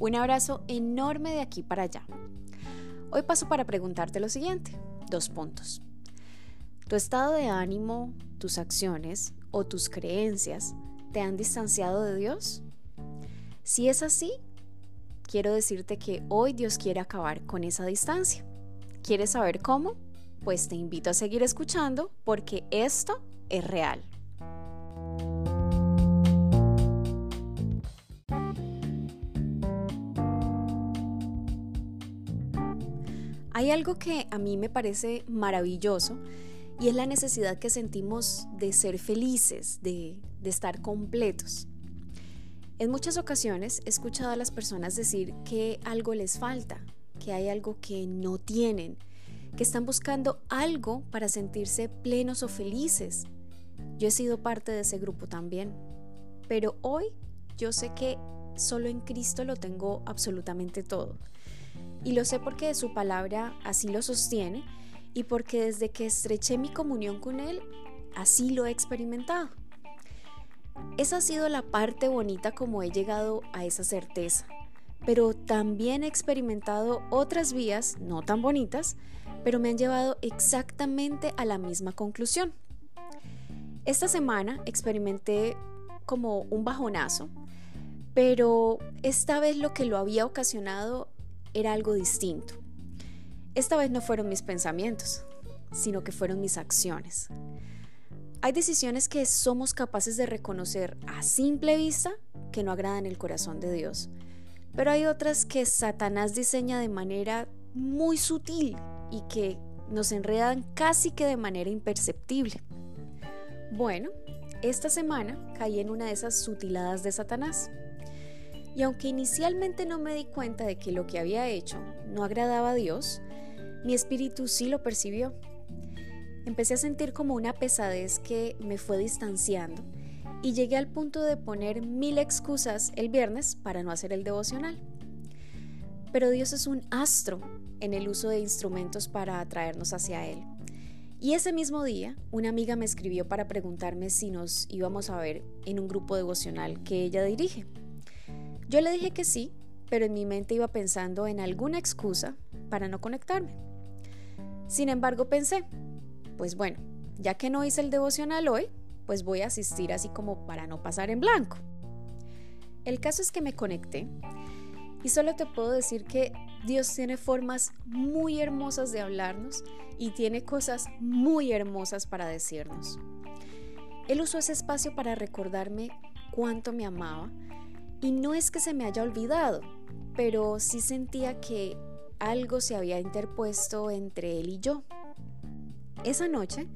Un abrazo enorme de aquí para allá. Hoy paso para preguntarte lo siguiente. Dos puntos. ¿Tu estado de ánimo, tus acciones o tus creencias te han distanciado de Dios? Si es así, quiero decirte que hoy Dios quiere acabar con esa distancia. ¿Quieres saber cómo? Pues te invito a seguir escuchando porque esto es real. Hay algo que a mí me parece maravilloso y es la necesidad que sentimos de ser felices, de, estar completos. En muchas ocasiones he escuchado a las personas decir que algo les falta, que hay algo que no tienen, que están buscando algo para sentirse plenos o felices. Yo he sido parte de ese grupo también, pero hoy yo sé que solo en Cristo lo tengo absolutamente todo. Y lo sé porque su palabra así lo sostiene y porque desde que estreché mi comunión con Él, así lo he experimentado. Esa ha sido la parte bonita como he llegado a esa certeza, pero también he experimentado otras vías no tan bonitas, pero me han llevado exactamente a la misma conclusión. Esta semana experimenté como un bajonazo, pero esta vez lo que lo había ocasionado era algo distinto. Esta vez no fueron mis pensamientos, sino que fueron mis acciones. Hay decisiones que somos capaces de reconocer a simple vista que no agradan el corazón de Dios, pero hay otras que Satanás diseña de manera muy sutil y que nos enredan casi que de manera imperceptible. Bueno, esta semana caí en una de esas sutiladas de Satanás. Y aunque inicialmente no me di cuenta de que lo que había hecho no agradaba a Dios, mi espíritu sí lo percibió empecé a sentir como una pesadez que me fue distanciando y llegué al punto de poner mil excusas el viernes para no hacer el devocional. Pero Dios es un astro en el uso de instrumentos para atraernos hacia Él. Y ese mismo día, una amiga me escribió para preguntarme si nos íbamos a ver en un grupo devocional que ella dirige. Yo le dije que sí, pero en mi mente iba pensando en alguna excusa para no conectarme. Sin embargo, pensé, pues bueno, ya que no hice el devocional hoy, pues voy a asistir así como para no pasar en blanco. El caso es que me conecté y solo te puedo decir que Dios tiene formas muy hermosas de hablarnos y tiene cosas muy hermosas para decirnos. Él usó ese espacio para recordarme cuánto me amaba y no es que se me haya olvidado, pero sí sentía que algo se había interpuesto entre él y yo. Esa noche,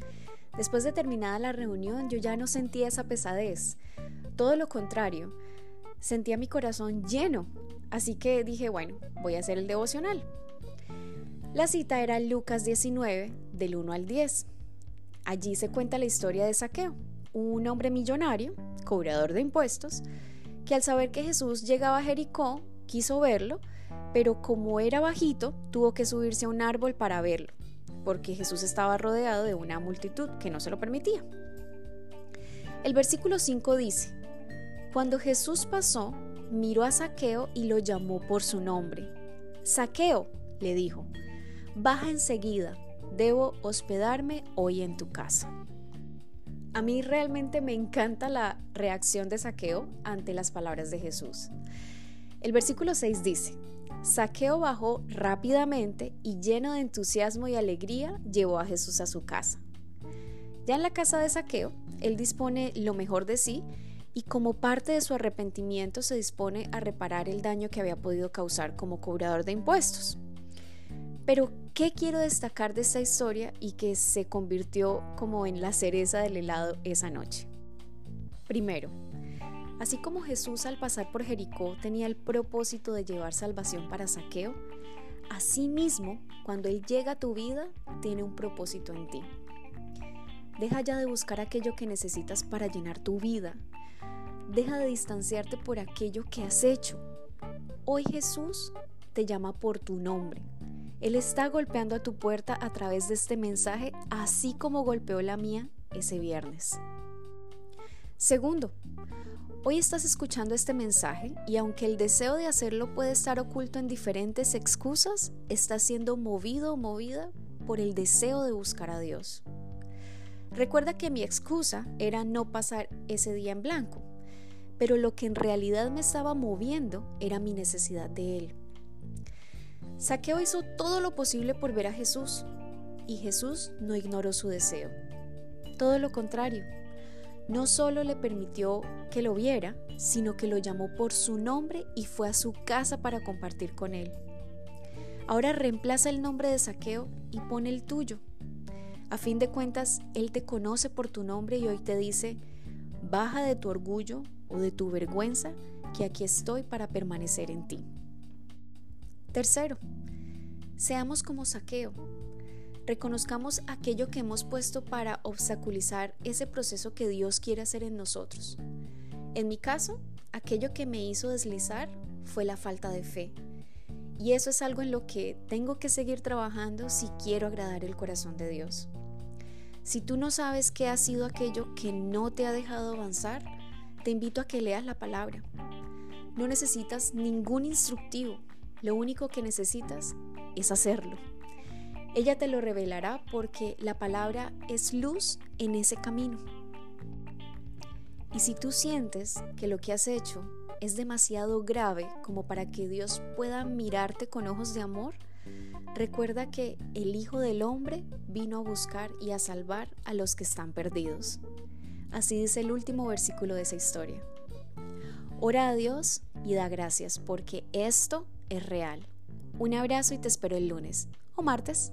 después de terminada la reunión, yo ya no sentía esa pesadez. Todo lo contrario, sentía mi corazón lleno. Así que dije, bueno, voy a hacer el devocional. La cita era Lucas 19, del 1 al 10. Allí se cuenta la historia de Saqueo, un hombre millonario, cobrador de impuestos, que al saber que Jesús llegaba a Jericó, quiso verlo, pero como era bajito, tuvo que subirse a un árbol para verlo porque Jesús estaba rodeado de una multitud que no se lo permitía. El versículo 5 dice, Cuando Jesús pasó, miró a Saqueo y lo llamó por su nombre. Saqueo, le dijo, baja enseguida, debo hospedarme hoy en tu casa. A mí realmente me encanta la reacción de Saqueo ante las palabras de Jesús. El versículo 6 dice, Saqueo bajó rápidamente y lleno de entusiasmo y alegría llevó a Jesús a su casa. Ya en la casa de Saqueo, él dispone lo mejor de sí y como parte de su arrepentimiento se dispone a reparar el daño que había podido causar como cobrador de impuestos. Pero, ¿qué quiero destacar de esta historia y que se convirtió como en la cereza del helado esa noche? Primero, Así como Jesús al pasar por Jericó tenía el propósito de llevar salvación para Saqueo, asimismo, cuando Él llega a tu vida, tiene un propósito en ti. Deja ya de buscar aquello que necesitas para llenar tu vida. Deja de distanciarte por aquello que has hecho. Hoy Jesús te llama por tu nombre. Él está golpeando a tu puerta a través de este mensaje, así como golpeó la mía ese viernes. Segundo, Hoy estás escuchando este mensaje y aunque el deseo de hacerlo puede estar oculto en diferentes excusas, estás siendo movido o movida por el deseo de buscar a Dios. Recuerda que mi excusa era no pasar ese día en blanco, pero lo que en realidad me estaba moviendo era mi necesidad de Él. Saqueo hizo todo lo posible por ver a Jesús y Jesús no ignoró su deseo. Todo lo contrario, no solo le permitió que lo viera, sino que lo llamó por su nombre y fue a su casa para compartir con él. Ahora reemplaza el nombre de saqueo y pone el tuyo. A fin de cuentas, Él te conoce por tu nombre y hoy te dice, baja de tu orgullo o de tu vergüenza, que aquí estoy para permanecer en ti. Tercero, seamos como saqueo, reconozcamos aquello que hemos puesto para obstaculizar ese proceso que Dios quiere hacer en nosotros. En mi caso, aquello que me hizo deslizar fue la falta de fe. Y eso es algo en lo que tengo que seguir trabajando si quiero agradar el corazón de Dios. Si tú no sabes qué ha sido aquello que no te ha dejado avanzar, te invito a que leas la palabra. No necesitas ningún instructivo, lo único que necesitas es hacerlo. Ella te lo revelará porque la palabra es luz en ese camino. Y si tú sientes que lo que has hecho es demasiado grave como para que Dios pueda mirarte con ojos de amor, recuerda que el Hijo del Hombre vino a buscar y a salvar a los que están perdidos. Así dice el último versículo de esa historia. Ora a Dios y da gracias porque esto es real. Un abrazo y te espero el lunes o martes.